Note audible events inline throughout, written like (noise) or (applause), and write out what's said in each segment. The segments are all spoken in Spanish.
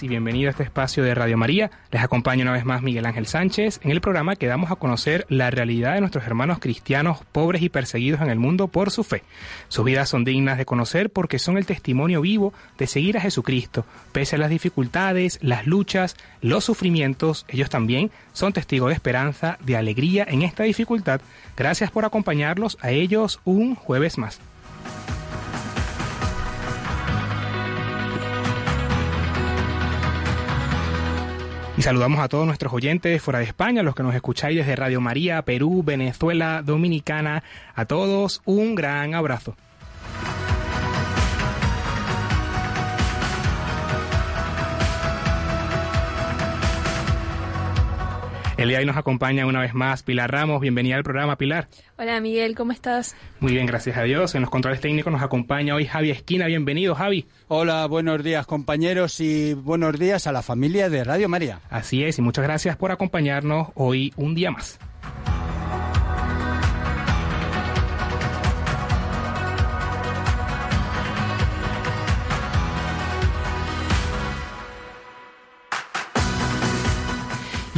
Y bienvenido a este espacio de Radio María. Les acompaña una vez más Miguel Ángel Sánchez en el programa que damos a conocer la realidad de nuestros hermanos cristianos pobres y perseguidos en el mundo por su fe. Sus vidas son dignas de conocer porque son el testimonio vivo de seguir a Jesucristo. Pese a las dificultades, las luchas, los sufrimientos, ellos también son testigos de esperanza, de alegría en esta dificultad. Gracias por acompañarlos a ellos un jueves más. Saludamos a todos nuestros oyentes fuera de España, los que nos escucháis desde Radio María, Perú, Venezuela, Dominicana. A todos un gran abrazo. El día de hoy nos acompaña una vez más Pilar Ramos. Bienvenida al programa, Pilar. Hola, Miguel, ¿cómo estás? Muy bien, gracias a Dios. En los controles técnicos nos acompaña hoy Javi Esquina. Bienvenido, Javi. Hola, buenos días, compañeros, y buenos días a la familia de Radio María. Así es, y muchas gracias por acompañarnos hoy un día más.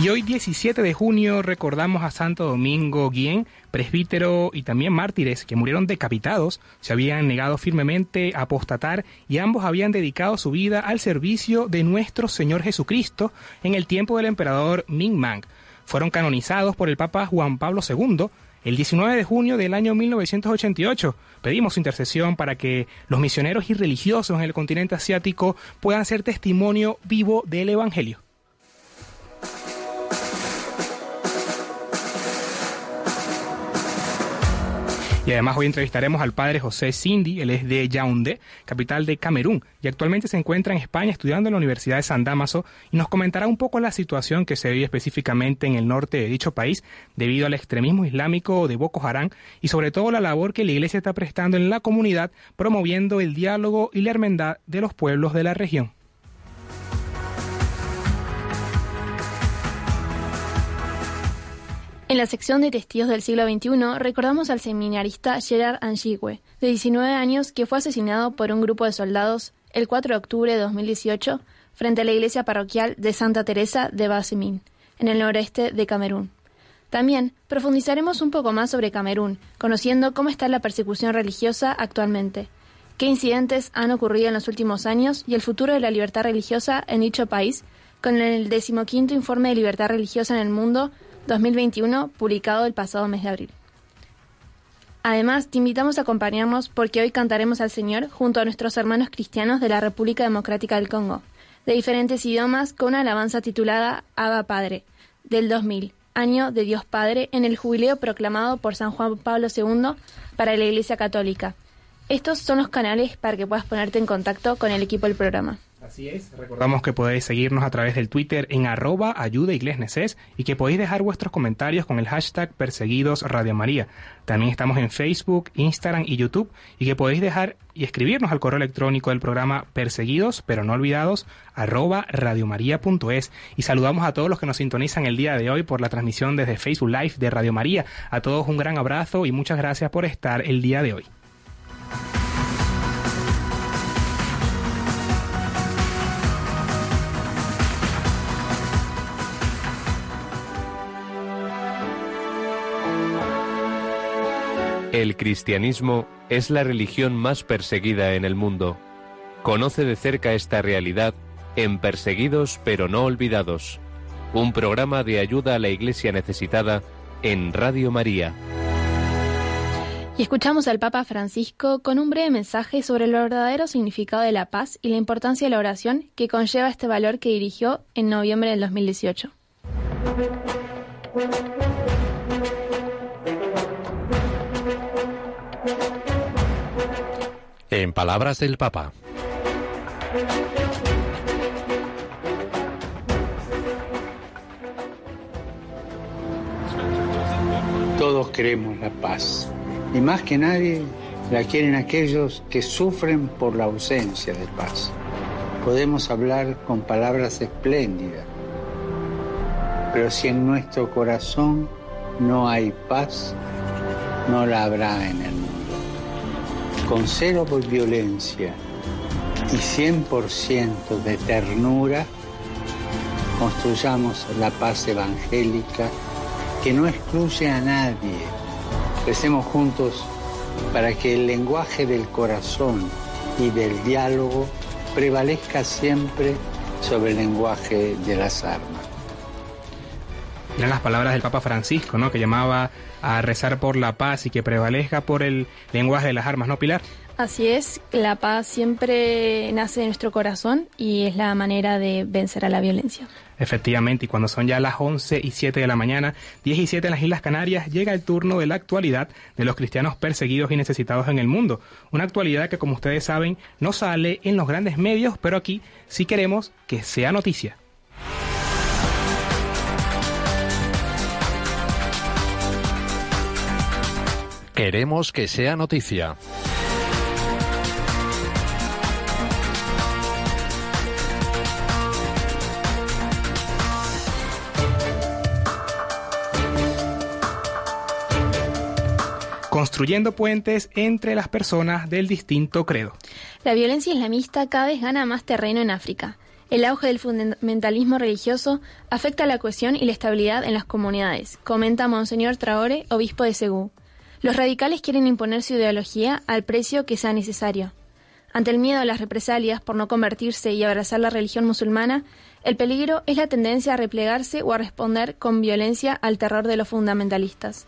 Y hoy 17 de junio recordamos a Santo Domingo Guillén, presbítero y también mártires que murieron decapitados, se habían negado firmemente a apostatar y ambos habían dedicado su vida al servicio de nuestro Señor Jesucristo en el tiempo del emperador Ming Mang. Fueron canonizados por el Papa Juan Pablo II el 19 de junio del año 1988 pedimos intercesión para que los misioneros y religiosos en el continente asiático puedan ser testimonio vivo del Evangelio. Y además hoy entrevistaremos al padre José Cindy, él es de Yaoundé, capital de Camerún, y actualmente se encuentra en España estudiando en la Universidad de San Damaso y nos comentará un poco la situación que se vive específicamente en el norte de dicho país debido al extremismo islámico de Boko Haram y sobre todo la labor que la Iglesia está prestando en la comunidad promoviendo el diálogo y la hermandad de los pueblos de la región. En la sección de testigos del siglo XXI recordamos al seminarista Gerard Angigue, de 19 años, que fue asesinado por un grupo de soldados el 4 de octubre de 2018 frente a la iglesia parroquial de Santa Teresa de Basemín, en el noreste de Camerún. También profundizaremos un poco más sobre Camerún, conociendo cómo está la persecución religiosa actualmente, qué incidentes han ocurrido en los últimos años y el futuro de la libertad religiosa en dicho país, con el decimoquinto informe de libertad religiosa en el mundo 2021, publicado el pasado mes de abril. Además, te invitamos a acompañarnos porque hoy cantaremos al Señor junto a nuestros hermanos cristianos de la República Democrática del Congo, de diferentes idiomas, con una alabanza titulada Abba Padre, del 2000, año de Dios Padre, en el jubileo proclamado por San Juan Pablo II para la Iglesia Católica. Estos son los canales para que puedas ponerte en contacto con el equipo del programa. Así es, recordamos que podéis seguirnos a través del Twitter en arroba ayuda y que podéis dejar vuestros comentarios con el hashtag perseguidos Radio María. También estamos en Facebook, Instagram y YouTube y que podéis dejar y escribirnos al correo electrónico del programa perseguidos pero no olvidados arroba radiomaria.es y saludamos a todos los que nos sintonizan el día de hoy por la transmisión desde Facebook Live de Radio María. A todos un gran abrazo y muchas gracias por estar el día de hoy. El cristianismo es la religión más perseguida en el mundo. Conoce de cerca esta realidad en Perseguidos pero no olvidados, un programa de ayuda a la iglesia necesitada en Radio María. Y escuchamos al Papa Francisco con un breve mensaje sobre el verdadero significado de la paz y la importancia de la oración que conlleva este valor que dirigió en noviembre del 2018. En palabras del Papa. Todos queremos la paz y más que nadie la quieren aquellos que sufren por la ausencia de paz. Podemos hablar con palabras espléndidas, pero si en nuestro corazón no hay paz, no la habrá en el mundo. Con cero violencia y 100% de ternura, construyamos la paz evangélica que no excluye a nadie. Recemos juntos para que el lenguaje del corazón y del diálogo prevalezca siempre sobre el lenguaje de las armas. Eran las palabras del Papa Francisco, ¿no? Que llamaba a rezar por la paz y que prevalezca por el lenguaje de las armas, ¿no, Pilar? Así es, la paz siempre nace de nuestro corazón y es la manera de vencer a la violencia. Efectivamente, y cuando son ya las 11 y 7 de la mañana, 10 y 7 en las Islas Canarias, llega el turno de la actualidad de los cristianos perseguidos y necesitados en el mundo. Una actualidad que, como ustedes saben, no sale en los grandes medios, pero aquí sí queremos que sea noticia. Queremos que sea noticia. construyendo puentes entre las personas del distinto credo. La violencia islamista cada vez gana más terreno en África. El auge del fundamentalismo religioso afecta la cohesión y la estabilidad en las comunidades, comenta Monseñor Traore, obispo de Segú. Los radicales quieren imponer su ideología al precio que sea necesario. Ante el miedo a las represalias por no convertirse y abrazar la religión musulmana, el peligro es la tendencia a replegarse o a responder con violencia al terror de los fundamentalistas.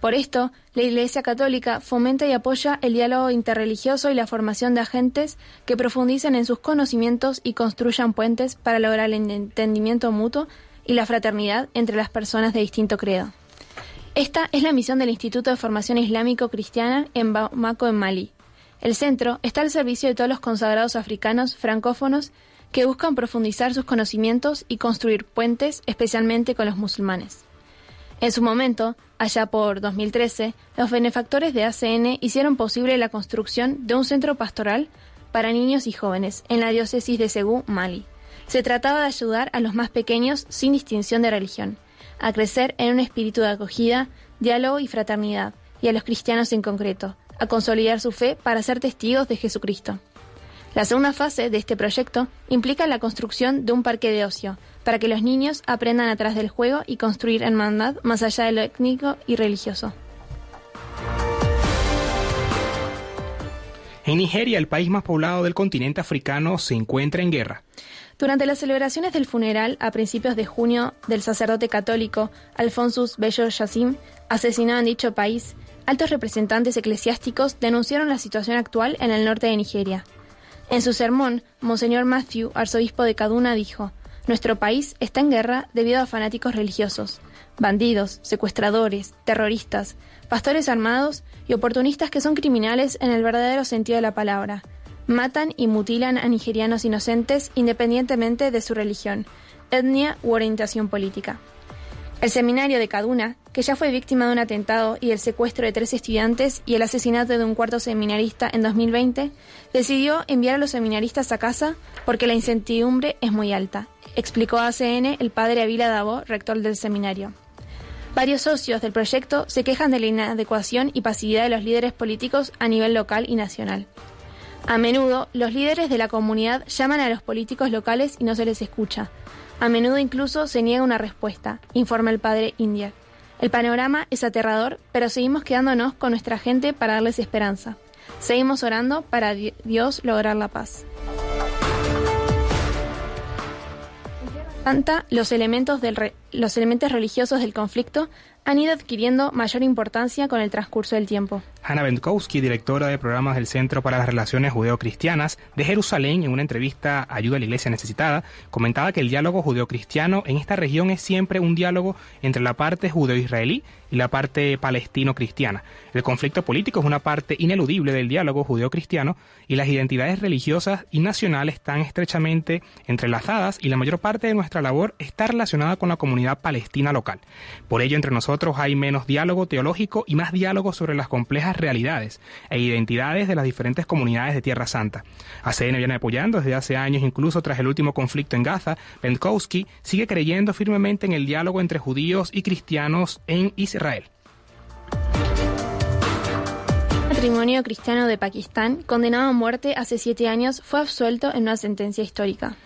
Por esto, la Iglesia Católica fomenta y apoya el diálogo interreligioso y la formación de agentes que profundicen en sus conocimientos y construyan puentes para lograr el entendimiento mutuo y la fraternidad entre las personas de distinto credo. Esta es la misión del Instituto de Formación Islámico Cristiana en Bamako, en Mali. El centro está al servicio de todos los consagrados africanos francófonos que buscan profundizar sus conocimientos y construir puentes, especialmente con los musulmanes. En su momento, allá por 2013, los benefactores de ACN hicieron posible la construcción de un centro pastoral para niños y jóvenes en la diócesis de Segú, Mali. Se trataba de ayudar a los más pequeños sin distinción de religión, a crecer en un espíritu de acogida, diálogo y fraternidad, y a los cristianos en concreto, a consolidar su fe para ser testigos de Jesucristo. La segunda fase de este proyecto implica la construcción de un parque de ocio, para que los niños aprendan atrás del juego y construir hermandad más allá de lo étnico y religioso. En Nigeria, el país más poblado del continente africano, se encuentra en guerra. Durante las celebraciones del funeral a principios de junio del sacerdote católico Alfonsus Bello Yacim, asesinado en dicho país, altos representantes eclesiásticos denunciaron la situación actual en el norte de Nigeria. En su sermón, Monseñor Matthew, arzobispo de Kaduna, dijo: Nuestro país está en guerra debido a fanáticos religiosos, bandidos, secuestradores, terroristas, pastores armados y oportunistas que son criminales en el verdadero sentido de la palabra. Matan y mutilan a nigerianos inocentes independientemente de su religión, etnia u orientación política. El seminario de Kaduna, que ya fue víctima de un atentado y el secuestro de tres estudiantes y el asesinato de un cuarto seminarista en 2020, decidió enviar a los seminaristas a casa porque la incertidumbre es muy alta, explicó a ACN el padre Avila Davo, rector del seminario. Varios socios del proyecto se quejan de la inadecuación y pasividad de los líderes políticos a nivel local y nacional. A menudo, los líderes de la comunidad llaman a los políticos locales y no se les escucha, a menudo incluso se niega una respuesta, informa el padre India. El panorama es aterrador, pero seguimos quedándonos con nuestra gente para darles esperanza. Seguimos orando para Dios lograr la paz. Santa, los elementos, del los elementos religiosos del conflicto han ido adquiriendo mayor importancia con el transcurso del tiempo. Hanna Bentkowski, directora de programas del Centro para las Relaciones Judeo-Cristianas de Jerusalén, en una entrevista a Ayuda a la Iglesia Necesitada, comentaba que el diálogo judeo-cristiano en esta región es siempre un diálogo entre la parte judeo-israelí y la parte palestino-cristiana. El conflicto político es una parte ineludible del diálogo judeo-cristiano y las identidades religiosas y nacionales están estrechamente entrelazadas y la mayor parte de nuestra labor está relacionada con la comunidad palestina local. Por ello, entre nosotros hay menos diálogo teológico y más diálogo sobre las complejas realidades e identidades de las diferentes comunidades de Tierra Santa. ACN viene apoyando desde hace años, incluso tras el último conflicto en Gaza. Bentkowski sigue creyendo firmemente en el diálogo entre judíos y cristianos en Israel. El matrimonio cristiano de Pakistán, condenado a muerte hace siete años, fue absuelto en una sentencia histórica.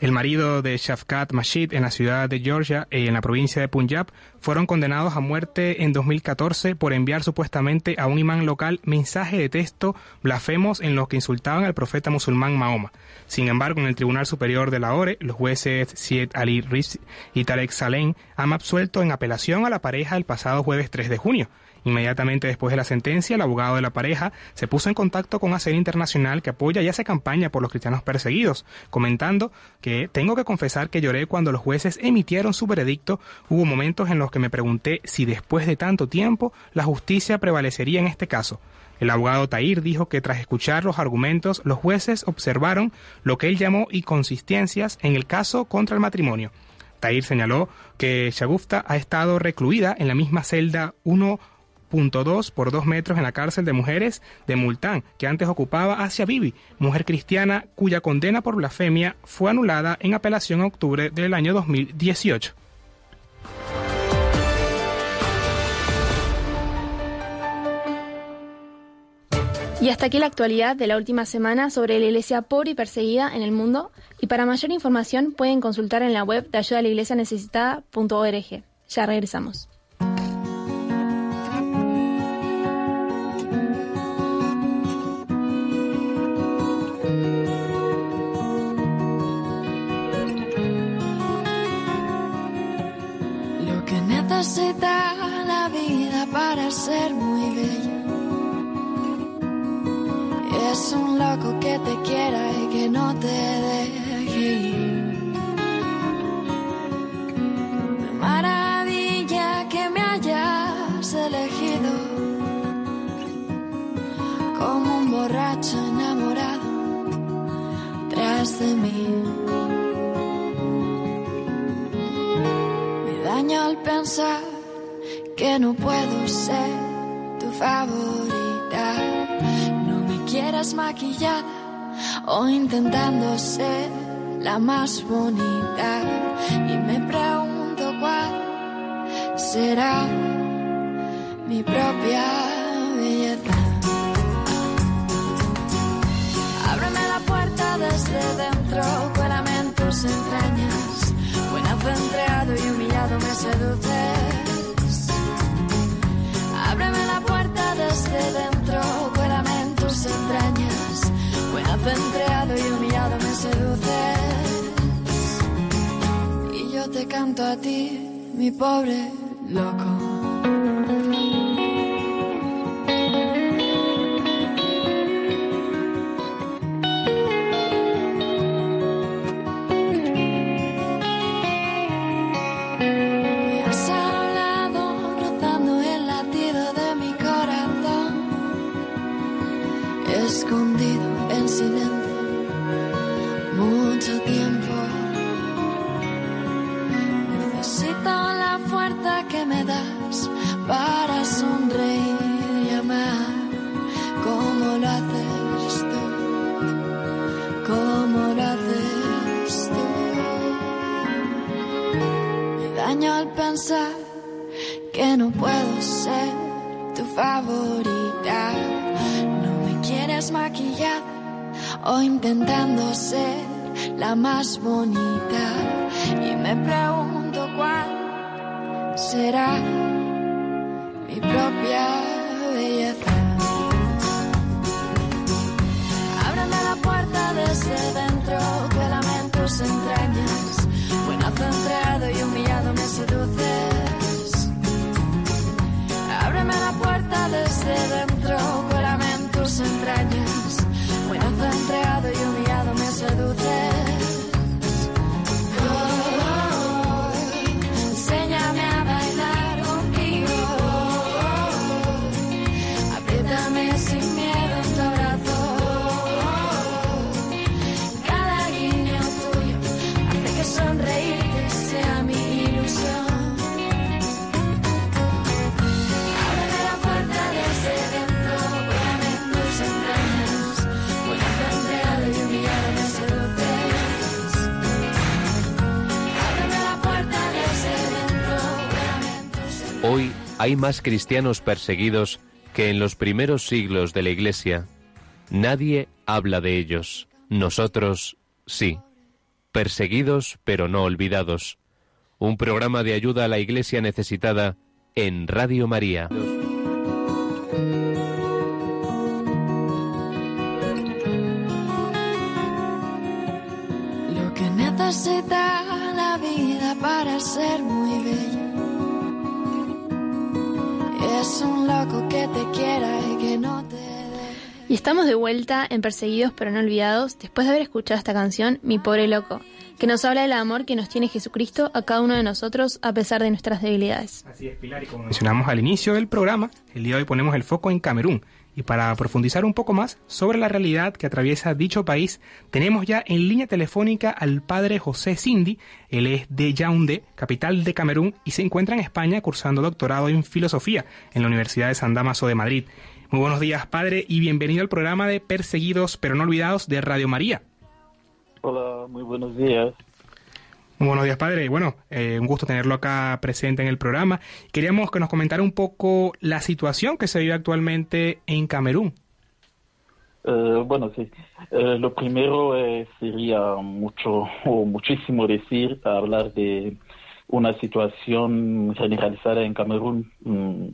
El marido de Shafkat Mashid en la ciudad de Georgia y en la provincia de Punjab fueron condenados a muerte en 2014 por enviar supuestamente a un imán local mensaje de texto blasfemos en los que insultaban al profeta musulmán Mahoma. Sin embargo, en el Tribunal Superior de Lahore, los jueces Syed Ali Riz y Tarek Salem han absuelto en apelación a la pareja el pasado jueves 3 de junio. Inmediatamente después de la sentencia, el abogado de la pareja se puso en contacto con ACER Internacional que apoya y hace campaña por los cristianos perseguidos, comentando que tengo que confesar que lloré cuando los jueces emitieron su veredicto. Hubo momentos en los que me pregunté si después de tanto tiempo la justicia prevalecería en este caso. El abogado Tair dijo que tras escuchar los argumentos, los jueces observaron lo que él llamó inconsistencias en el caso contra el matrimonio. Tair señaló que Shagufta ha estado recluida en la misma celda 1 2 por 2 metros en la cárcel de mujeres de Multán, que antes ocupaba Asia Bibi, mujer cristiana cuya condena por blasfemia fue anulada en apelación en octubre del año 2018. Y hasta aquí la actualidad de la última semana sobre la iglesia pobre y perseguida en el mundo. Y para mayor información pueden consultar en la web de ayuda a la iglesia. Ya regresamos. Necesita la vida para ser muy bella. Es un loco que te quiera y que no te deje ir. De maravilla que me hayas elegido como un borracho enamorado tras de mí. Pensar que no puedo ser tu favorita. No me quieras maquillada o intentando ser la más bonita. Y me pregunto cuál será mi propia belleza. Ábreme la puerta desde dentro, cuélame en tus entrañas entregado y humillado me seduces. Ábreme la puerta desde dentro, cuélame en tus entrañas. Buen entregado y humillado me seduces. Y yo te canto a ti, mi pobre loco. Hay más cristianos perseguidos que en los primeros siglos de la Iglesia. Nadie habla de ellos. Nosotros sí. Perseguidos pero no olvidados. Un programa de ayuda a la Iglesia necesitada en Radio María. Lo que necesita la vida para ser muy bella es un loco que te quiera y que no te Y estamos de vuelta en Perseguidos pero no olvidados después de haber escuchado esta canción Mi pobre loco, que nos habla del amor que nos tiene Jesucristo a cada uno de nosotros a pesar de nuestras debilidades. Así es, Pilar, y como mencionamos al inicio del programa, el día de hoy ponemos el foco en Camerún. Y para profundizar un poco más sobre la realidad que atraviesa dicho país, tenemos ya en línea telefónica al padre José Cindy. Él es de Yaoundé, capital de Camerún, y se encuentra en España cursando doctorado en filosofía en la Universidad de San Damaso de Madrid. Muy buenos días, padre, y bienvenido al programa de Perseguidos pero no olvidados de Radio María. Hola, muy buenos días. Buenos días, padre. Bueno, eh, un gusto tenerlo acá presente en el programa. Queríamos que nos comentara un poco la situación que se vive actualmente en Camerún. Eh, bueno, sí. Eh, lo primero eh, sería mucho o muchísimo decir, hablar de una situación generalizada en Camerún. Mm,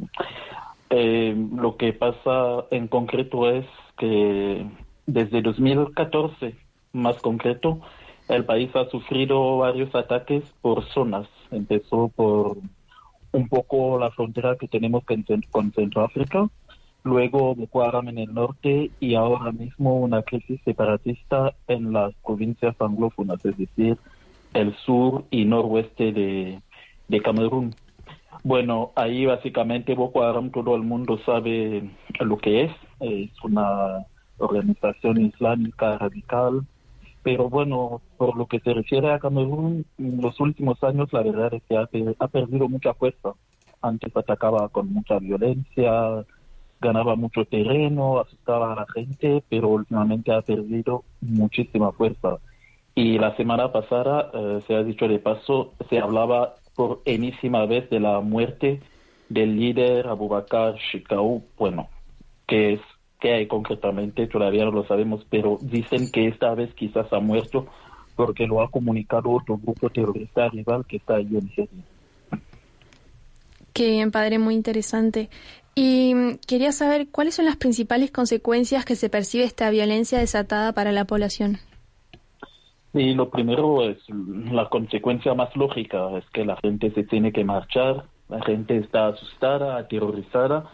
lo que pasa en concreto es que desde 2014, más concreto, el país ha sufrido varios ataques por zonas. Empezó por un poco la frontera que tenemos con, Cent- con Centroáfrica, luego Boko Haram en el norte y ahora mismo una crisis separatista en las provincias anglófonas, es decir, el sur y noroeste de, de Camerún. Bueno, ahí básicamente Boko Haram todo el mundo sabe lo que es, es una organización islámica radical, pero bueno, por lo que se refiere a Camerún, en los últimos años la verdad es que ha, ha perdido mucha fuerza. Antes atacaba con mucha violencia, ganaba mucho terreno, asustaba a la gente, pero últimamente ha perdido muchísima fuerza. Y la semana pasada, eh, se ha dicho de paso, se hablaba por enésima vez de la muerte del líder Abubakar Shekau, bueno, que es que hay concretamente, todavía no lo sabemos, pero dicen que esta vez quizás ha muerto porque lo ha comunicado otro grupo terrorista rival que está ahí en Nigeria. Qué bien, padre, muy interesante. Y quería saber cuáles son las principales consecuencias que se percibe esta violencia desatada para la población. Y lo primero es la consecuencia más lógica, es que la gente se tiene que marchar, la gente está asustada, aterrorizada,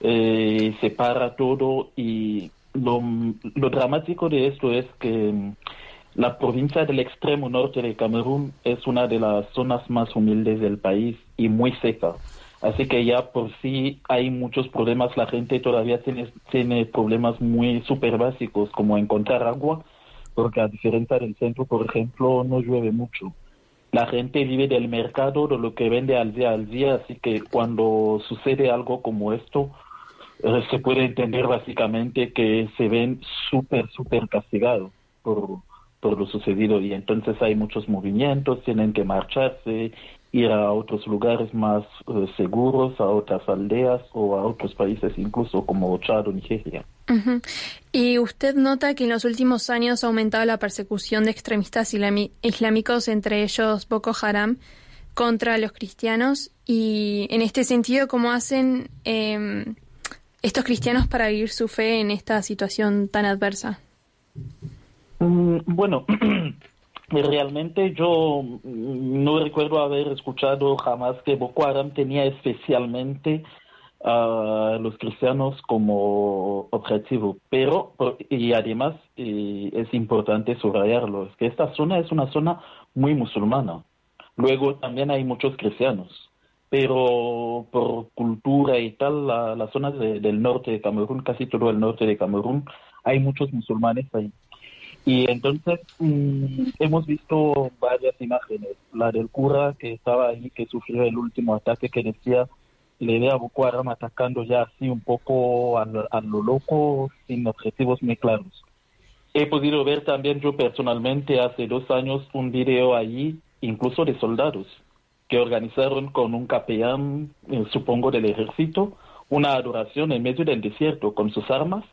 eh, se todo y lo, lo dramático de esto es que mm, la provincia del extremo norte de Camerún es una de las zonas más humildes del país y muy seca. Así que ya por sí hay muchos problemas, la gente todavía tiene, tiene problemas muy súper básicos como encontrar agua, porque a diferencia del centro, por ejemplo, no llueve mucho. La gente vive del mercado, de lo que vende al día al día, así que cuando sucede algo como esto, se puede entender básicamente que se ven súper, súper castigados por, por lo sucedido y entonces hay muchos movimientos, tienen que marcharse, ir a otros lugares más eh, seguros, a otras aldeas o a otros países incluso como Chad o Nigeria. ¿Y usted nota que en los últimos años ha aumentado la persecución de extremistas islámicos, entre ellos Boko Haram, contra los cristianos? Y en este sentido, ¿cómo hacen eh, estos cristianos para vivir su fe en esta situación tan adversa? Mm, Bueno, (clears throat) realmente yo no recuerdo haber escuchado jamás que Boko Haram tenía especialmente a los cristianos como objetivo, pero y además eh, es importante subrayarlo, es que esta zona es una zona muy musulmana. Luego también hay muchos cristianos, pero por cultura y tal, la, la zona de- del norte de Camerún, casi todo el norte de Camerún, hay muchos musulmanes ahí. Y entonces mm, hemos visto varias imágenes. La del cura que estaba ahí, que sufrió el último ataque, que decía, le ve a Boko Haram atacando ya así un poco a, a lo loco, sin objetivos muy claros. He podido ver también yo personalmente hace dos años un video allí, incluso de soldados, que organizaron con un capellán, eh, supongo, del ejército, una adoración en medio del desierto con sus armas,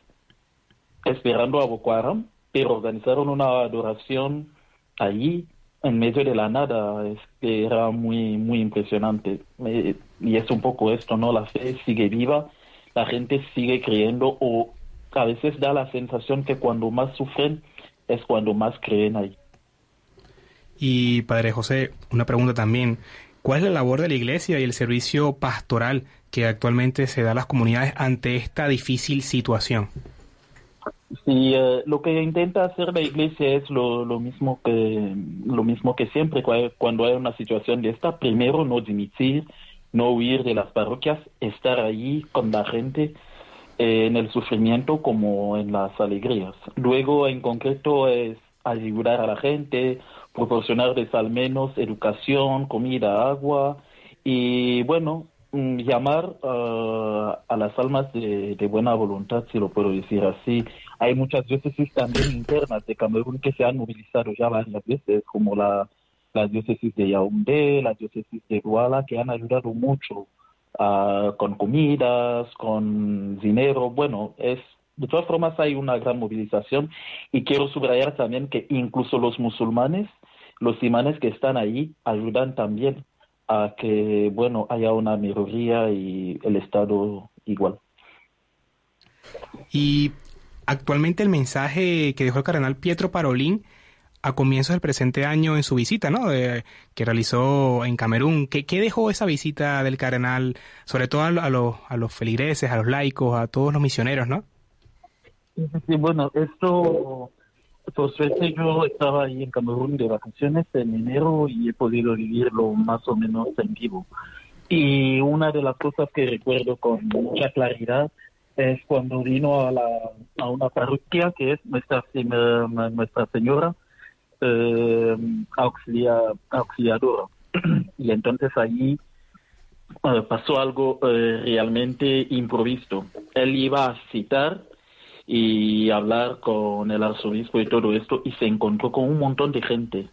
esperando a Boko Haram, pero organizaron una adoración allí en medio de la nada, es que era muy, muy impresionante. Eh, y es un poco esto, ¿no? La fe sigue viva, la gente sigue creyendo o a veces da la sensación que cuando más sufren es cuando más creen ahí. Y Padre José, una pregunta también. ¿Cuál es la labor de la Iglesia y el servicio pastoral que actualmente se da a las comunidades ante esta difícil situación? Sí, eh, lo que intenta hacer la Iglesia es lo, lo mismo que lo mismo que siempre cuando hay una situación de esta. Primero, no dimitir, no huir de las parroquias, estar allí con la gente eh, en el sufrimiento como en las alegrías. Luego, en concreto, es ayudar a la gente, proporcionarles al menos educación, comida, agua y, bueno, mm, llamar ah, a las almas de, buena voluntad, si lo puedo decir así. Hay muchas diócesis también internas de Camerún que se han movilizado ya varias veces, como la, la diócesis de Yaoundé, la diócesis de Douala, que han ayudado mucho Ah, con comidas, con dinero. Bueno, es de todas formas hay una gran movilización y quiero subrayar también que incluso los musulmanes, los imanes que están ahí ayudan también a que bueno haya una minoría y el Estado igual. Y actualmente el mensaje que dejó el cardenal Pietro Parolín a comienzos del presente año en su visita, ¿no? que realizó en Camerún. ¿Qué, ¿Qué, dejó esa visita del cardenal, sobre todo a, los, a los feligreses, a los laicos, a todos los misioneros, no? Bueno, esto, por suerte yo estaba ahí en Camerún de vacaciones en enero y he podido vivirlo más o menos en vivo. Y una de las cosas que recuerdo con mucha claridad es cuando vino a, la, a una parroquia que es Nuestra, Nuestra Señora eh, auxiliador. (clears throat) y entonces allí eh, pasó algo eh, realmente improvisto. Él iba a citar y hablar con el arzobispo y todo esto y se encontró con un montón de gente.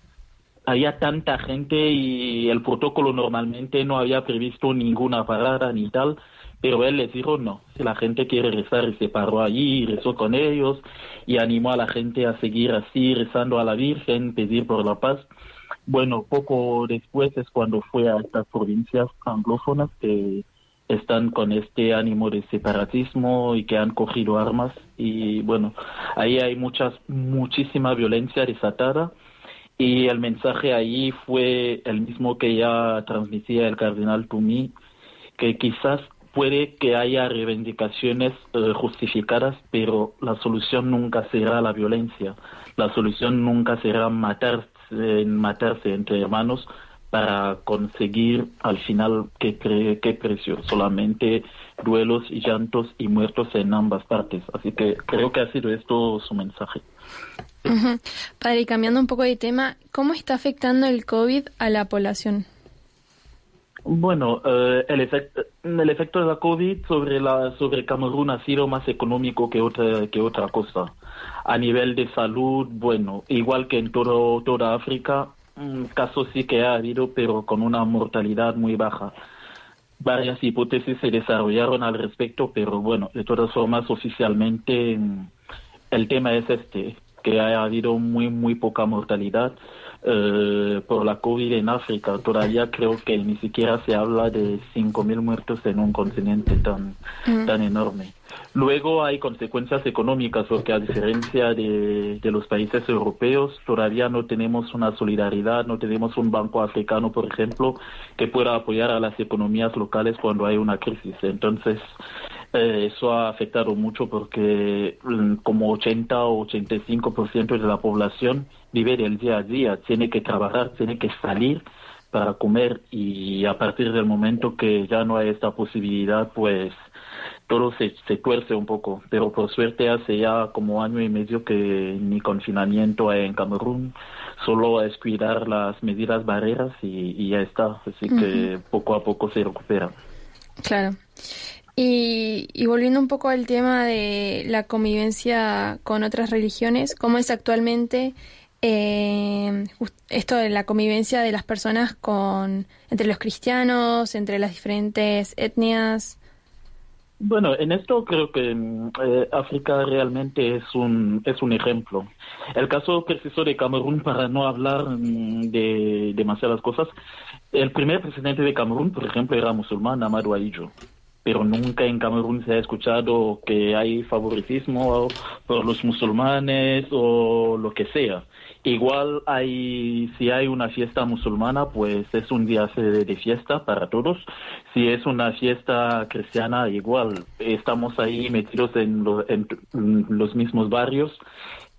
Había tanta gente y el protocolo normalmente no había previsto ninguna parada ni tal, pero él les dijo no, si la gente quiere rezar y se paró allí, rezó con ellos y animó a la gente a seguir así, rezando a la Virgen, pedir por la paz. Bueno, poco después es cuando fue a estas provincias anglófonas que están con este ánimo de separatismo y que han cogido armas y bueno, ahí hay muchas, muchísima violencia desatada y el mensaje ahí fue el mismo que ya transmitía el cardenal Tumi, que quizás puede que haya reivindicaciones eh, justificadas, pero la solución nunca será la violencia. La solución nunca será matarse, matarse entre hermanos para conseguir al final qué, qué precio, solamente duelos y llantos y muertos en ambas partes. Así que creo que ha sido esto su mensaje. Padre, cambiando un poco de tema, ¿cómo está afectando el COVID a la población? Bueno, eh, el, efecto, el efecto de la COVID sobre, la, sobre Camerún ha sido más económico que otra, que otra cosa. A nivel de salud, bueno, igual que en todo, toda África, casos sí que ha habido, pero con una mortalidad muy baja. Varias hipótesis se desarrollaron al respecto, pero bueno, de todas formas, oficialmente el tema es este, que ha habido muy, muy poca mortalidad eh, por la COVID en África. Todavía creo que ni siquiera se habla de 5.000 muertos en un continente tan, mm. tan enorme. Luego hay consecuencias económicas, porque a diferencia de, de, los países europeos, todavía no tenemos una solidaridad, no tenemos un banco africano, por ejemplo, que pueda apoyar a las economías locales cuando hay una crisis. Entonces, eh, eso ha afectado mucho porque mm, como 80 o 85% de la población vive del día a día, tiene que trabajar, tiene que salir para comer y a partir del momento que ya no hay esta posibilidad, pues todo se, se tuerce un poco. Pero por suerte hace ya como año y medio que ni confinamiento hay en Camerún, solo es cuidar las medidas barreras y, ya está. Así que poco a poco se recupera. Claro. Y, volviendo un poco al tema de la convivencia con otras religiones, ¿cómo es actualmente eh, esto de la convivencia de las personas con entre los cristianos, entre las diferentes etnias. Bueno, en esto creo que mm, eh, África realmente es un es un ejemplo. El caso preciso de Camerún, para no hablar mm, de demasiadas cosas, el primer presidente de Camerún, por ejemplo, era musulmán, Amadou Ahidjo pero nunca en Camerún se ha escuchado que hay favoritismo por los musulmanes o lo que sea. Igual hay, si hay una fiesta musulmana, pues es un día de, fiesta para todos. Si es una fiesta cristiana, igual estamos ahí metidos en, en los mismos barrios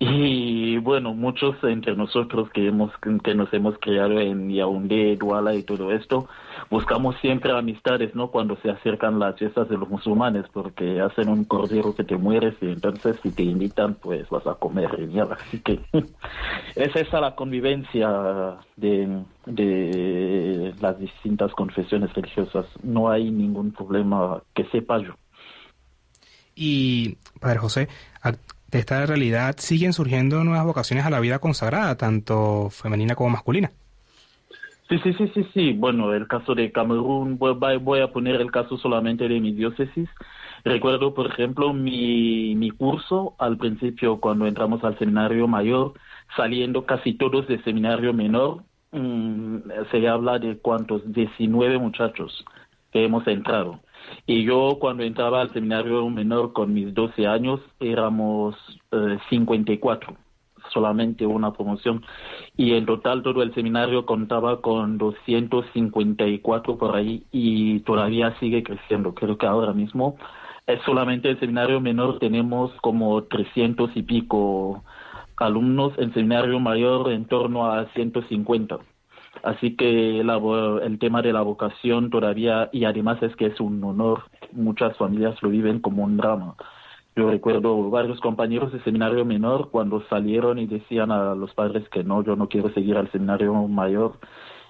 y bueno, muchos entre nosotros que hemos que nos hemos criado en Yaoundé, Douala y todo esto, buscamos siempre amistades, ¿no? Cuando se acercan las fiestas de los musulmanes, porque hacen un cordero que te mueres y entonces si te invitan, pues vas a comer genial. Así que (laughs) es esa la convivencia de, de las distintas confesiones religiosas. No hay ningún problema que sepa yo. Y, Padre José, de esta realidad siguen surgiendo nuevas vocaciones a la vida consagrada, tanto femenina como masculina. Sí, sí, sí, sí, sí. Bueno, el caso de Camerún, voy, a poner el caso solamente de mi diócesis. Recuerdo, por ejemplo, mi, mi curso al principio, cuando entramos al seminario mayor, saliendo casi todos de seminario menor, mm, se habla de cuántos, 19 muchachos que hemos entrado. Y yo cuando entraba al seminario menor con mis 12 años éramos 54, eh, solamente una promoción. Y en total todo el seminario contaba con 254 por ahí y todavía sigue creciendo. Creo que ahora mismo es solamente el seminario menor tenemos como 300 y pico alumnos, en seminario mayor en torno a 150. Así que el tema de la vocación todavía, y además es que es un honor, muchas familias lo viven como un drama. Yo recuerdo varios compañeros de seminario menor cuando salieron y decían a los padres que no, yo no quiero seguir al seminario mayor.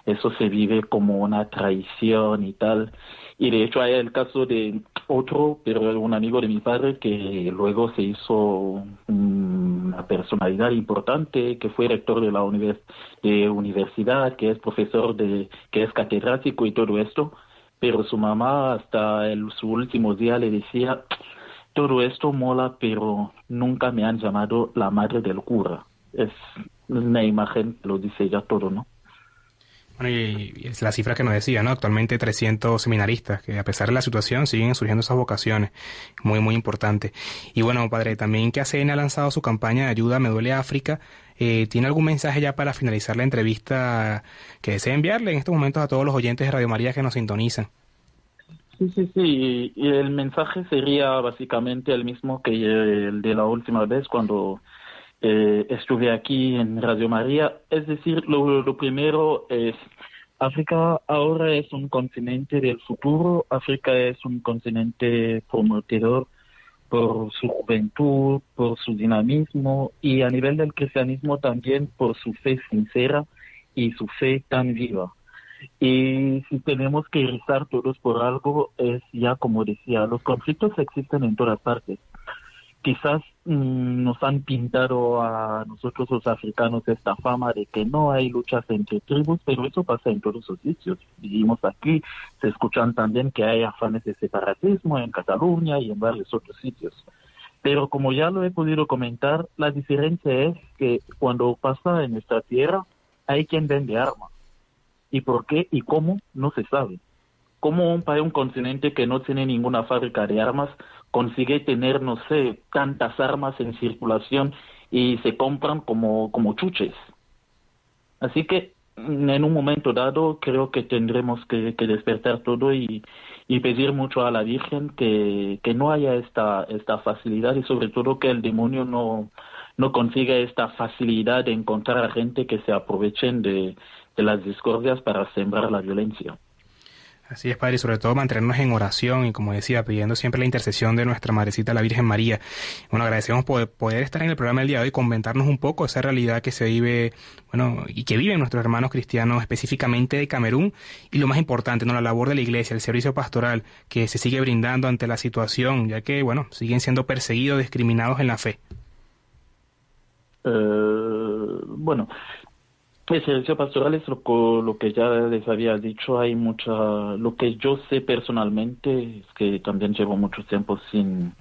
Eso se vive como una traición y tal. Y de hecho hay el caso de otro, pero un amigo de mi padre que luego se hizo una personalidad importante, que fue rector de la universidad, que es profesor de, que es catedrático y todo esto, pero su mamá hasta el, su último día le decía, todo esto mola, pero nunca me han llamado la madre del cura. Es una imagen lo dice ya todo, ¿no? Bueno, y, es la cifra que nos decía, ¿no? Actualmente 300 seminaristas, que a pesar de la situación siguen surgiendo esas vocaciones. Muy, muy importante. Y bueno, padre, también que ACN ha lanzado su campaña de ayuda Me Duele África. Eh, ¿Tiene algún mensaje ya para finalizar la entrevista que desea enviarle en estos momentos a todos los oyentes de Radio María que nos sintonizan? Sí, sí, sí. Y el mensaje sería básicamente el mismo que el de la última vez cuando eh, estuve aquí en Radio María. Es decir, lo, primero es, África ahora es un continente del futuro, África es un continente prometedor por su juventud, por su dinamismo y a nivel del cristianismo también por su fe sincera y su fe tan viva. Y si tenemos que rezar todos por algo, es ya como decía, los conflictos existen en todas partes quizás mm, nos han pintado a nosotros los africanos esta fama de que no hay luchas entre tribus, pero eso pasa en todos los sitios. Vivimos aquí, se escuchan también que hay afanes de separatismo en Cataluña y en varios otros sitios. Pero como ya lo he podido comentar, la diferencia es que cuando pasa en nuestra tierra hay quien vende armas. ¿Y por qué y cómo? No se sabe. ¿Cómo un país, un continente que no tiene ninguna fábrica de armas, consigue tener, no sé, tantas armas en circulación y se compran como, como chuches. Así que en un momento dado creo que tendremos que, despertar todo y, y, pedir mucho a la Virgen que, que no haya esta, esta facilidad y sobre todo que el demonio no, no consiga esta facilidad de encontrar a gente que se aprovechen de, de las discordias para sembrar la violencia. Así es, Padre, y sobre todo mantenernos en oración y, como decía, pidiendo siempre la intercesión de nuestra Madrecita, la Virgen María. Bueno, agradecemos poder, poder estar en el programa del día de hoy y comentarnos un poco esa realidad que se vive, bueno, y que viven nuestros hermanos cristianos, específicamente de Camerún, y lo más importante, ¿no? La labor de la Iglesia, el servicio pastoral que se sigue brindando ante la situación, ya que, bueno, siguen siendo perseguidos, discriminados en la fe. Eh, bueno, el servicio pastoral es lo, lo que ya les había dicho, hay mucha, lo que yo sé personalmente es que también llevo mucho tiempo sin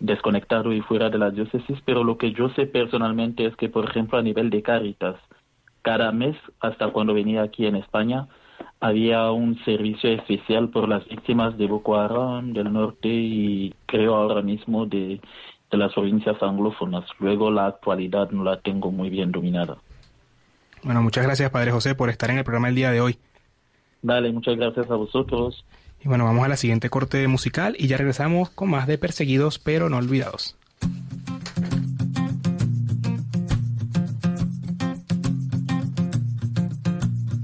desconectado y fuera de la diócesis, pero lo que yo sé personalmente es que, por ejemplo, a nivel de Cáritas, cada mes, hasta cuando venía aquí en España, había un servicio especial por las víctimas de Boko Haram del norte y creo ahora mismo de, de las provincias anglófonas. Luego la actualidad no la tengo muy bien dominada. Bueno, muchas gracias Padre José por estar en el programa el día de hoy. Dale, muchas gracias a vosotros. Y bueno, vamos a la siguiente corte musical y ya regresamos con más de Perseguidos pero no olvidados.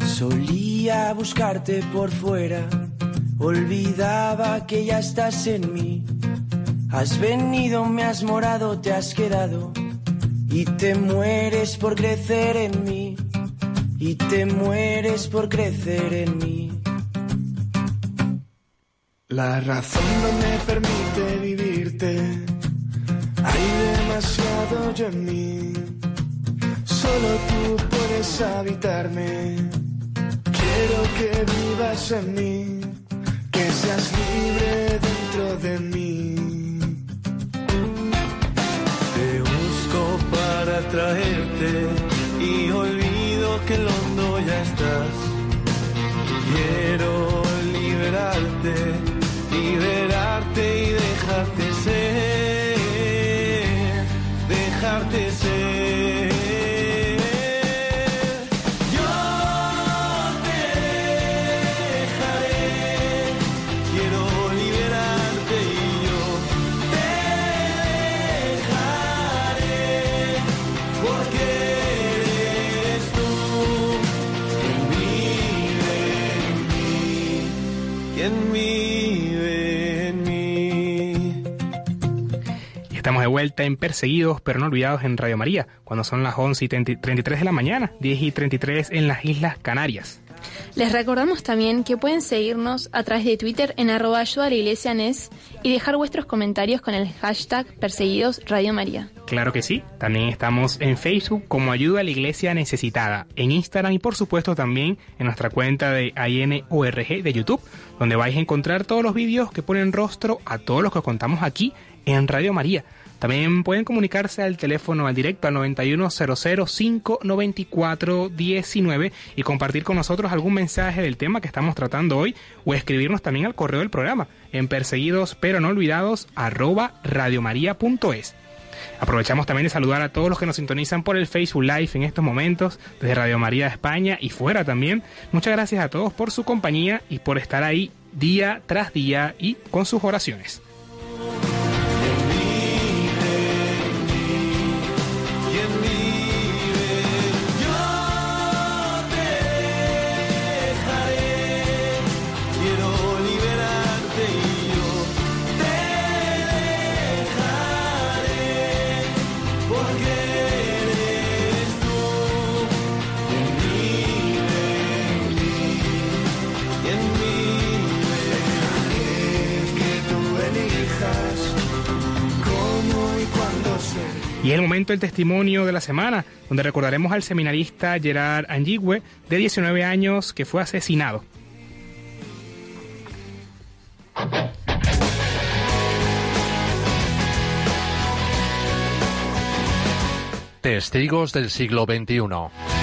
Solía buscarte por fuera, olvidaba que ya estás en mí. Has venido, me has morado, te has quedado y te mueres por crecer en mí. Y te mueres por crecer en mí. La razón no me permite vivirte. Hay demasiado yo en mí. Solo tú puedes habitarme. Quiero que vivas en mí. Que seas libre dentro de mí. Te busco para traerte que el hondo ya estás. Quiero vuelta en Perseguidos pero no olvidados en Radio María, cuando son las 11 y 33 de la mañana, 10 y 33 en las Islas Canarias. Les recordamos también que pueden seguirnos a través de Twitter en arroba ayuda a la iglesia NES y dejar vuestros comentarios con el hashtag Perseguidos Radio María. Claro que sí, también estamos en Facebook como Ayuda a la Iglesia Necesitada, en Instagram y por supuesto también en nuestra cuenta de INORG de YouTube, donde vais a encontrar todos los vídeos que ponen rostro a todos los que os contamos aquí en Radio María. También pueden comunicarse al teléfono al directo al 910059419 y compartir con nosotros algún mensaje del tema que estamos tratando hoy o escribirnos también al correo del programa en perseguidos pero no olvidados radiomaria.es. Aprovechamos también de saludar a todos los que nos sintonizan por el Facebook Live en estos momentos, desde Radio María de España y fuera también. Muchas gracias a todos por su compañía y por estar ahí día tras día y con sus oraciones. Momento del testimonio de la semana, donde recordaremos al seminarista Gerard Anjigüe, de 19 años, que fue asesinado. Testigos del siglo XXI.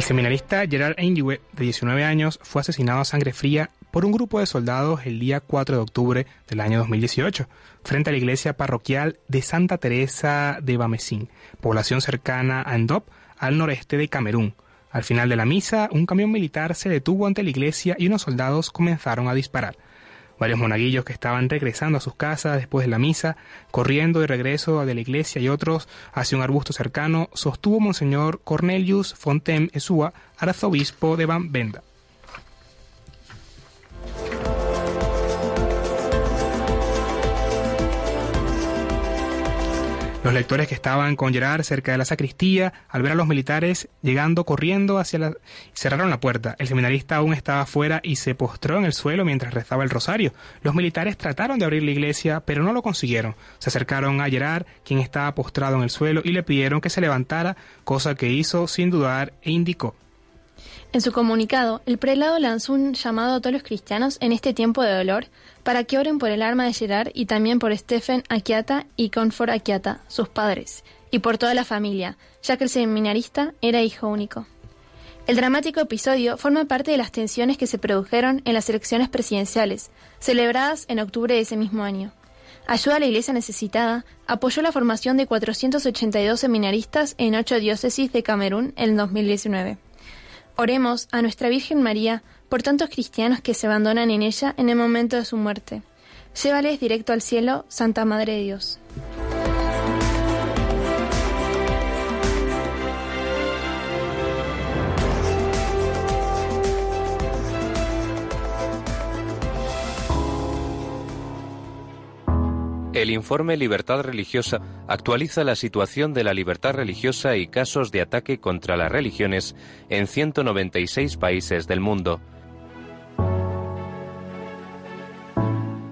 El seminarista Gerard Anjigüe, de 19 años, fue asesinado a sangre fría por un grupo de soldados el día 4 de octubre del año 2018, frente a la iglesia parroquial de Santa Teresa de Bamesín, población cercana a Ndop, al noreste de Camerún. Al final de la misa, un camión militar se detuvo ante la iglesia y unos soldados comenzaron a disparar. Varios monaguillos que estaban regresando a sus casas después de la misa, corriendo de regreso de la iglesia y otros hacia un arbusto cercano, sostuvo Monseñor Cornelius Fontem Esua, arzobispo de Van Benda. Los lectores que estaban con Gerard cerca de la sacristía, al ver a los militares llegando corriendo hacia la... cerraron la puerta. El seminarista aún estaba fuera y se postró en el suelo mientras rezaba el rosario. Los militares trataron de abrir la iglesia, pero no lo consiguieron. Se acercaron a Gerard, quien estaba postrado en el suelo, y le pidieron que se levantara, cosa que hizo sin dudar e indicó. En su comunicado, el prelado lanzó un llamado a todos los cristianos en este tiempo de dolor para que oren por el arma de Gerard y también por Stephen Akiata y Confor Akiata, sus padres, y por toda la familia, ya que el seminarista era hijo único. El dramático episodio forma parte de las tensiones que se produjeron en las elecciones presidenciales, celebradas en octubre de ese mismo año. Ayuda a la Iglesia Necesitada apoyó la formación de 482 seminaristas en ocho diócesis de Camerún en 2019. Oremos a nuestra Virgen María por tantos cristianos que se abandonan en ella en el momento de su muerte. Llévales directo al cielo, Santa Madre de Dios. El informe Libertad Religiosa actualiza la situación de la libertad religiosa y casos de ataque contra las religiones en 196 países del mundo.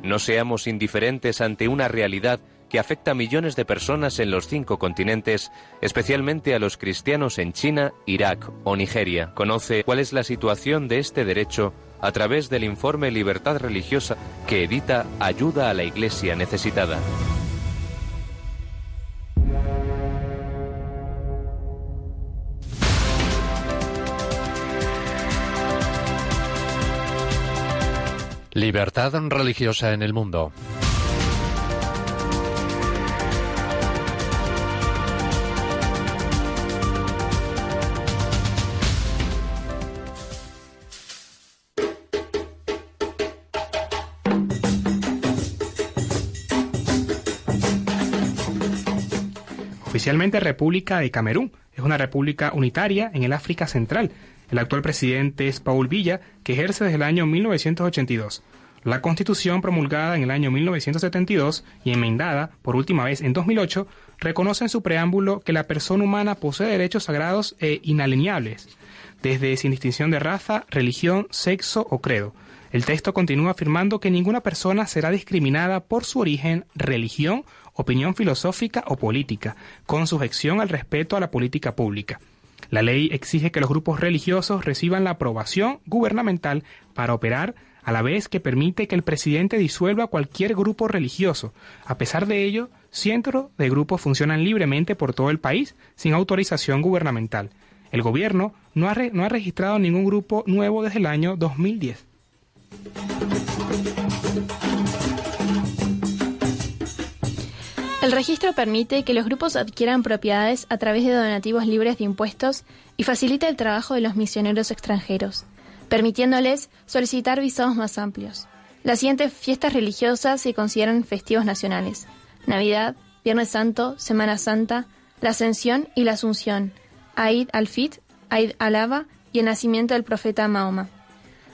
No seamos indiferentes ante una realidad que afecta a millones de personas en los cinco continentes, especialmente a los cristianos en China, Irak o Nigeria. Conoce cuál es la situación de este derecho a través del informe Libertad Religiosa que edita Ayuda a la Iglesia Necesitada. Libertad religiosa en el mundo. Oficialmente República de Camerún. Es una república unitaria en el África Central. El actual presidente es Paul Villa, que ejerce desde el año 1982. La constitución promulgada en el año 1972 y enmendada por última vez en 2008 reconoce en su preámbulo que la persona humana posee derechos sagrados e inalineables, desde sin distinción de raza, religión, sexo o credo. El texto continúa afirmando que ninguna persona será discriminada por su origen, religión opinión filosófica o política, con sujeción al respeto a la política pública. La ley exige que los grupos religiosos reciban la aprobación gubernamental para operar, a la vez que permite que el presidente disuelva cualquier grupo religioso. A pesar de ello, cientos de grupos funcionan libremente por todo el país sin autorización gubernamental. El gobierno no ha, no ha registrado ningún grupo nuevo desde el año 2010. El registro permite que los grupos adquieran propiedades a través de donativos libres de impuestos y facilita el trabajo de los misioneros extranjeros, permitiéndoles solicitar visados más amplios. Las siguientes fiestas religiosas se consideran festivos nacionales: Navidad, Viernes Santo, Semana Santa, la Ascensión y la Asunción, Aid al-Fit, Aid al-Aba y el nacimiento del profeta Mahoma.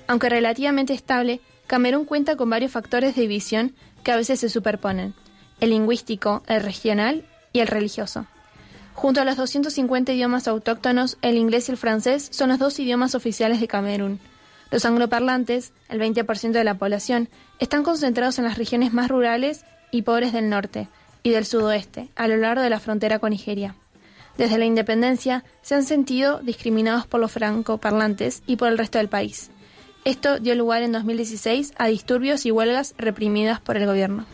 Aunque relativamente estable, Camerún cuenta con varios factores de división que a veces se superponen el lingüístico, el regional y el religioso. Junto a los 250 idiomas autóctonos, el inglés y el francés son los dos idiomas oficiales de Camerún. Los angloparlantes, el 20% de la población, están concentrados en las regiones más rurales y pobres del norte y del sudoeste, a lo largo de la frontera con Nigeria. Desde la independencia se han sentido discriminados por los francoparlantes y por el resto del país. Esto dio lugar en 2016 a disturbios y huelgas reprimidas por el gobierno.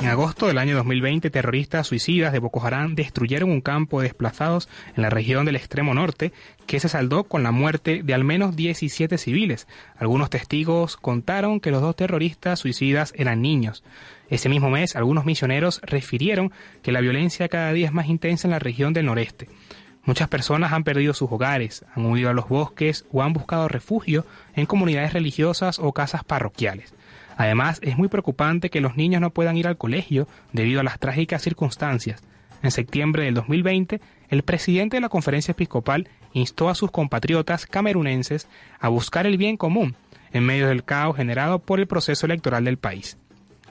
En agosto del año 2020, terroristas suicidas de Boko Haram destruyeron un campo de desplazados en la región del extremo norte que se saldó con la muerte de al menos 17 civiles. Algunos testigos contaron que los dos terroristas suicidas eran niños. Ese mismo mes, algunos misioneros refirieron que la violencia cada día es más intensa en la región del noreste. Muchas personas han perdido sus hogares, han huido a los bosques o han buscado refugio en comunidades religiosas o casas parroquiales. Además, es muy preocupante que los niños no puedan ir al colegio debido a las trágicas circunstancias. En septiembre del 2020, el presidente de la conferencia episcopal instó a sus compatriotas camerunenses a buscar el bien común, en medio del caos generado por el proceso electoral del país.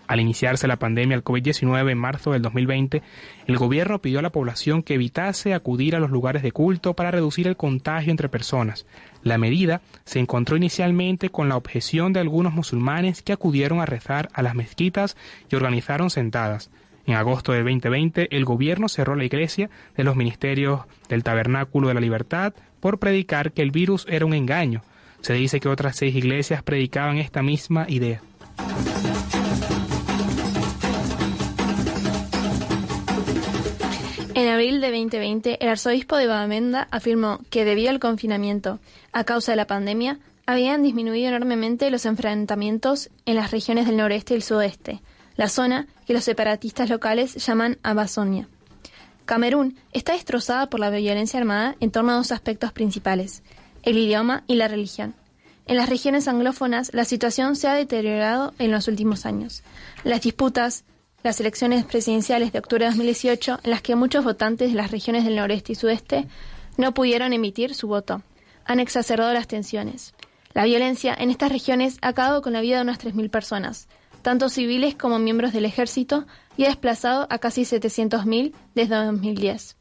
Al iniciarse la pandemia del COVID-19 en marzo del 2020, el gobierno pidió a la población que evitase acudir a los lugares de culto para reducir el contagio entre personas. La medida se encontró inicialmente con la objeción de algunos musulmanes que acudieron a rezar a las mezquitas y organizaron sentadas. En agosto de 2020, el gobierno cerró la iglesia de los ministerios del Tabernáculo de la Libertad por predicar que el virus era un engaño. Se dice que otras seis iglesias predicaban esta misma idea. Abril de 2020, el arzobispo de Bamenda afirmó que debido al confinamiento a causa de la pandemia, habían disminuido enormemente los enfrentamientos en las regiones del noreste y el sudeste, la zona que los separatistas locales llaman Amazonia. Camerún está destrozada por la violencia armada en torno a dos aspectos principales, el idioma y la religión. En las regiones anglófonas la situación se ha deteriorado en los últimos años. Las disputas, las elecciones presidenciales de octubre de 2018, en las que muchos votantes de las regiones del noreste y sudeste no pudieron emitir su voto, han exacerbado las tensiones. La violencia en estas regiones ha acabado con la vida de unas 3.000 personas, tanto civiles como miembros del ejército, y ha desplazado a casi 700.000 desde 2010.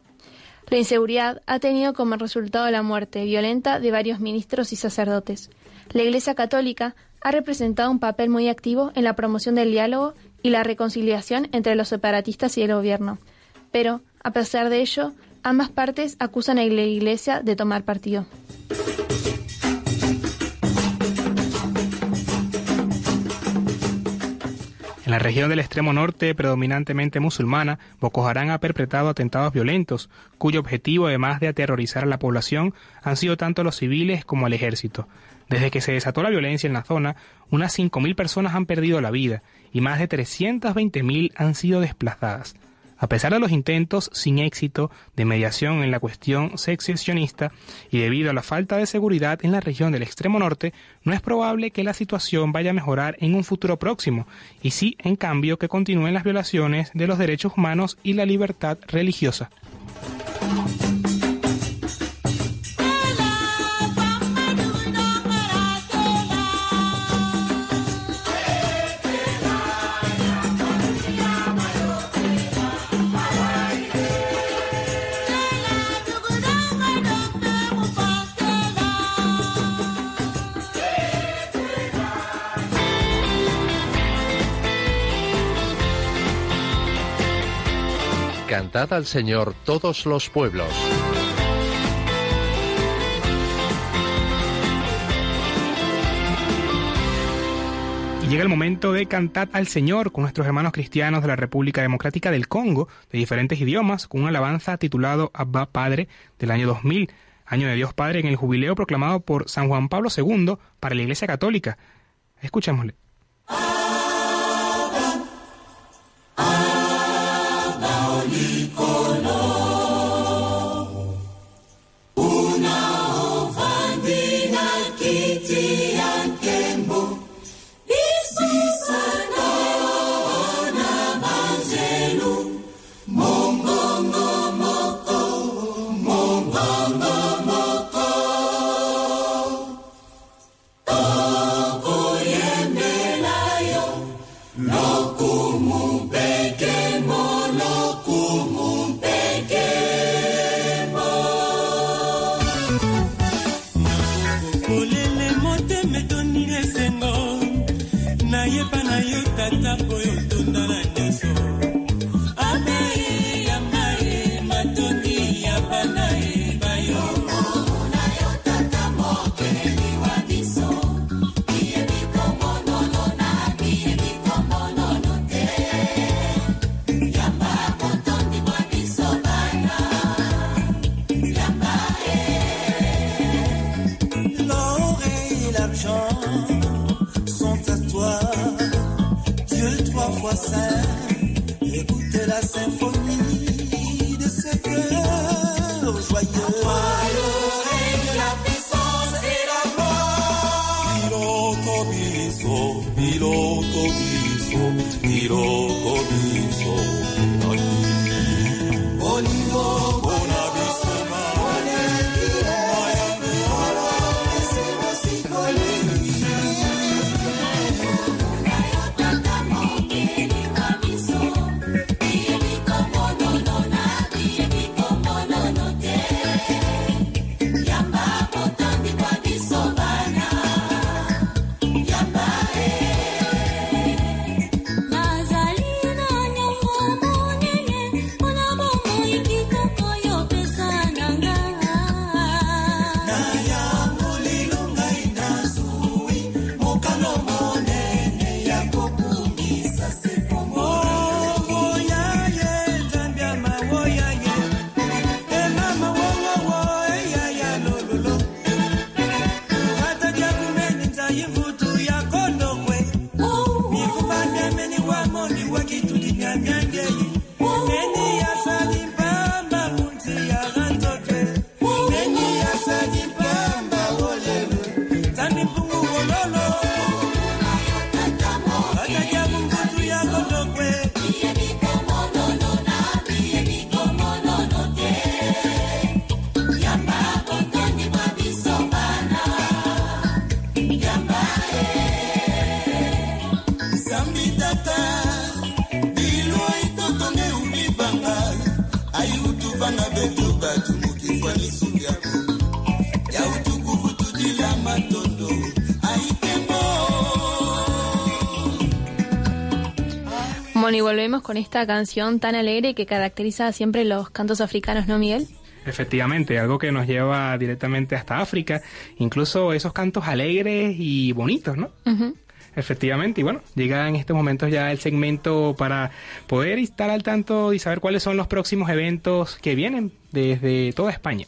La inseguridad ha tenido como resultado la muerte violenta de varios ministros y sacerdotes. La Iglesia Católica ha representado un papel muy activo en la promoción del diálogo y la reconciliación entre los separatistas y el gobierno. Pero, a pesar de ello, ambas partes acusan a la Iglesia de tomar partido. En la región del extremo norte, predominantemente musulmana, Boko Haram ha perpetrado atentados violentos, cuyo objetivo, además de aterrorizar a la población, han sido tanto los civiles como el ejército. Desde que se desató la violencia en la zona, unas 5.000 personas han perdido la vida y más de 320.000 han sido desplazadas. A pesar de los intentos sin éxito de mediación en la cuestión secesionista y debido a la falta de seguridad en la región del extremo norte, no es probable que la situación vaya a mejorar en un futuro próximo, y sí, en cambio, que continúen las violaciones de los derechos humanos y la libertad religiosa. Cantad al Señor todos los pueblos. Y llega el momento de cantar al Señor con nuestros hermanos cristianos de la República Democrática del Congo, de diferentes idiomas, con una alabanza titulado Abba Padre del año 2000, año de Dios Padre en el jubileo proclamado por San Juan Pablo II para la Iglesia Católica. Escuchémosle. Volvemos con esta canción tan alegre que caracteriza siempre los cantos africanos, ¿no, Miguel? Efectivamente, algo que nos lleva directamente hasta África, incluso esos cantos alegres y bonitos, ¿no? Efectivamente, y bueno, llega en estos momentos ya el segmento para poder estar al tanto y saber cuáles son los próximos eventos que vienen desde toda España.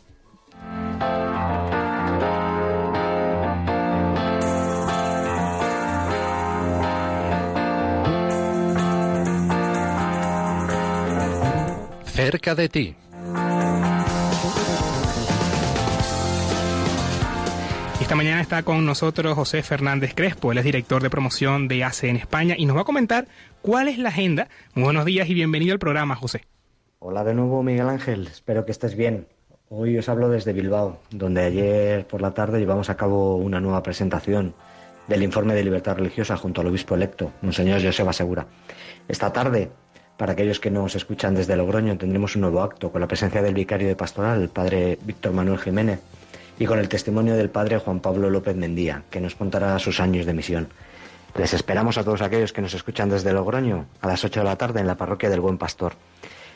Cerca de ti. Esta mañana está con nosotros José Fernández Crespo, él es director de promoción de ACE en España y nos va a comentar cuál es la agenda. Muy buenos días y bienvenido al programa, José. Hola de nuevo, Miguel Ángel, espero que estés bien. Hoy os hablo desde Bilbao, donde ayer por la tarde llevamos a cabo una nueva presentación del informe de libertad religiosa junto al obispo electo, Monseñor Joseba Segura. Esta tarde para aquellos que nos escuchan desde Logroño, tendremos un nuevo acto con la presencia del vicario de pastoral, el padre Víctor Manuel Jiménez, y con el testimonio del padre Juan Pablo López Mendía, que nos contará sus años de misión. Les esperamos a todos aquellos que nos escuchan desde Logroño a las 8 de la tarde en la parroquia del Buen Pastor.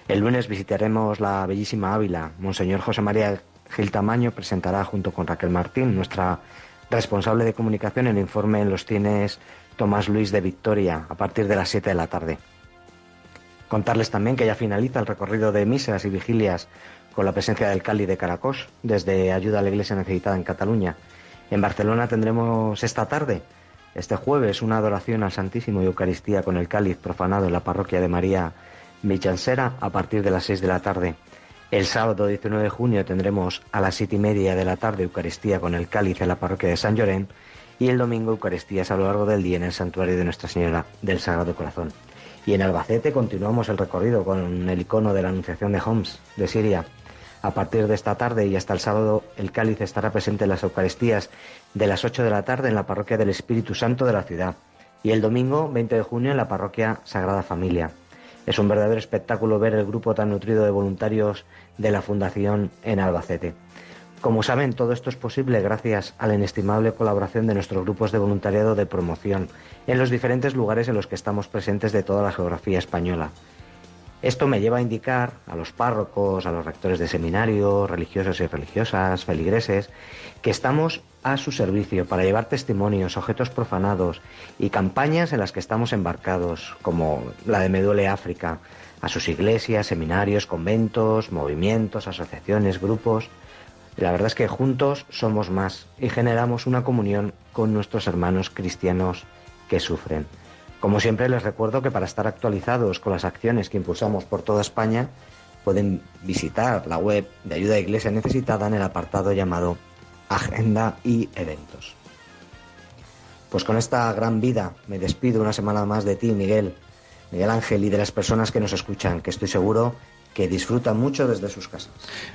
El lunes visitaremos la bellísima Ávila. Monseñor José María Gil Tamaño presentará junto con Raquel Martín, nuestra responsable de comunicación, el informe en los cines Tomás Luis de Victoria a partir de las 7 de la tarde. Contarles también que ya finaliza el recorrido de misas y vigilias con la presencia del Cali de Caracos desde Ayuda a la Iglesia Necesitada en Cataluña. En Barcelona tendremos esta tarde, este jueves, una adoración al Santísimo y Eucaristía con el cáliz profanado en la parroquia de María Michansera a partir de las 6 de la tarde. El sábado 19 de junio tendremos a las siete y media de la tarde Eucaristía con el cáliz en la parroquia de San Llorén y el domingo Eucaristías a lo largo del día en el santuario de Nuestra Señora del Sagrado Corazón. Y en Albacete continuamos el recorrido con el icono de la Anunciación de Homs, de Siria. A partir de esta tarde y hasta el sábado, el cáliz estará presente en las Eucaristías de las 8 de la tarde en la parroquia del Espíritu Santo de la ciudad. Y el domingo, 20 de junio, en la parroquia Sagrada Familia. Es un verdadero espectáculo ver el grupo tan nutrido de voluntarios de la Fundación en Albacete. Como saben, todo esto es posible gracias a la inestimable colaboración de nuestros grupos de voluntariado de promoción en los diferentes lugares en los que estamos presentes de toda la geografía española. Esto me lleva a indicar a los párrocos, a los rectores de seminarios, religiosos y religiosas, feligreses, que estamos a su servicio para llevar testimonios, objetos profanados y campañas en las que estamos embarcados, como la de Me Duele África, a sus iglesias, seminarios, conventos, movimientos, asociaciones, grupos. La verdad es que juntos somos más y generamos una comunión con nuestros hermanos cristianos que sufren. Como siempre les recuerdo que para estar actualizados con las acciones que impulsamos por toda España, pueden visitar la web de Ayuda a Iglesia Necesitada en el apartado llamado Agenda y Eventos. Pues con esta gran vida me despido una semana más de ti, Miguel, Miguel Ángel, y de las personas que nos escuchan, que estoy seguro que disfrutan mucho desde sus casas.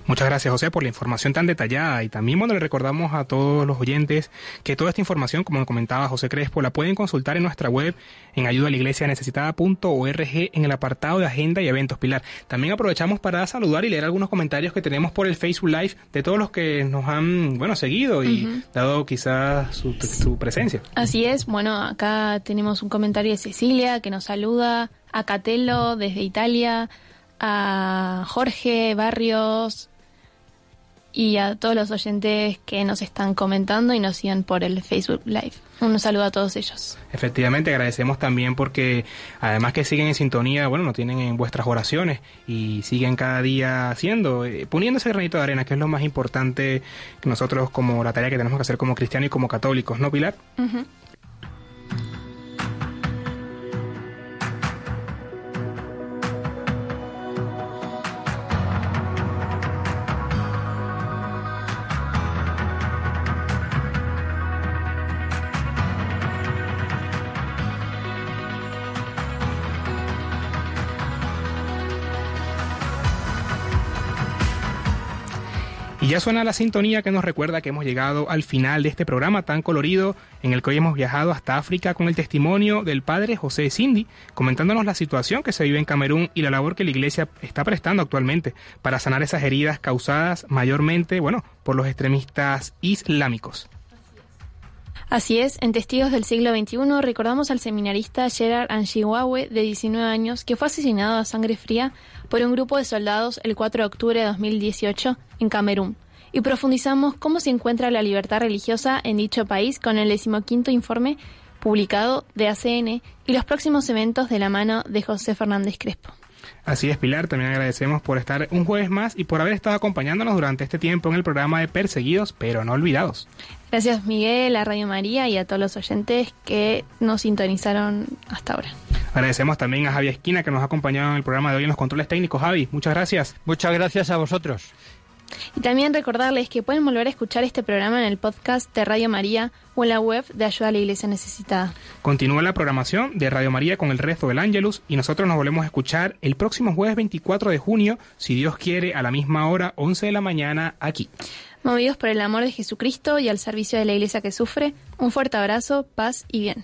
Muchas gracias, José, por la información tan detallada y también bueno, le recordamos a todos los oyentes que toda esta información, como comentaba José Crespo, la pueden consultar en nuestra web en ayuda a la iglesia necesitada.org en el apartado de agenda y eventos Pilar. También aprovechamos para saludar y leer algunos comentarios que tenemos por el Facebook Live de todos los que nos han, bueno, seguido y dado quizás su, su presencia. Así es, bueno, acá tenemos un comentario de Cecilia que nos saluda, a Catelo desde Italia, a Jorge Barrios y a todos los oyentes que nos están comentando y nos siguen por el Facebook Live. Un saludo a todos ellos. Efectivamente, agradecemos también porque además que siguen en sintonía, bueno, nos tienen en vuestras oraciones y siguen cada día haciendo, eh, poniendo ese granito de arena, que es lo más importante que nosotros como la tarea que tenemos que hacer como cristianos y como católicos, ¿no, Pilar? Ya suena la sintonía que nos recuerda que hemos llegado al final de este programa tan colorido en el que hoy hemos viajado hasta África con el testimonio del padre José Cindy, comentándonos la situación que se vive en Camerún y la labor que la iglesia está prestando actualmente para sanar esas heridas causadas mayormente, bueno, por los extremistas islámicos. Así es, en Testigos del siglo XXI recordamos al seminarista Gerard Anshiwawe, de 19 años, que fue asesinado a sangre fría por un grupo de soldados el 4 de octubre de 2018 en Camerún. Y profundizamos cómo se encuentra la libertad religiosa en dicho país con el decimoquinto informe publicado de ACN y los próximos eventos de la mano de José Fernández Crespo. Así es, Pilar, también agradecemos por estar un jueves más y por haber estado acompañándonos durante este tiempo en el programa de Perseguidos pero no olvidados. Gracias Miguel, a Radio María y a todos los oyentes que nos sintonizaron hasta ahora. Agradecemos también a Javi Esquina que nos ha acompañado en el programa de hoy en los controles técnicos. Javi, muchas gracias. Muchas gracias a vosotros. Y también recordarles que pueden volver a escuchar este programa en el podcast de Radio María o en la web de Ayuda a la Iglesia Necesitada. Continúa la programación de Radio María con el resto del Ángelus y nosotros nos volvemos a escuchar el próximo jueves 24 de junio, si Dios quiere, a la misma hora, 11 de la mañana, aquí. Movidos por el amor de Jesucristo y al servicio de la Iglesia que sufre, un fuerte abrazo, paz y bien.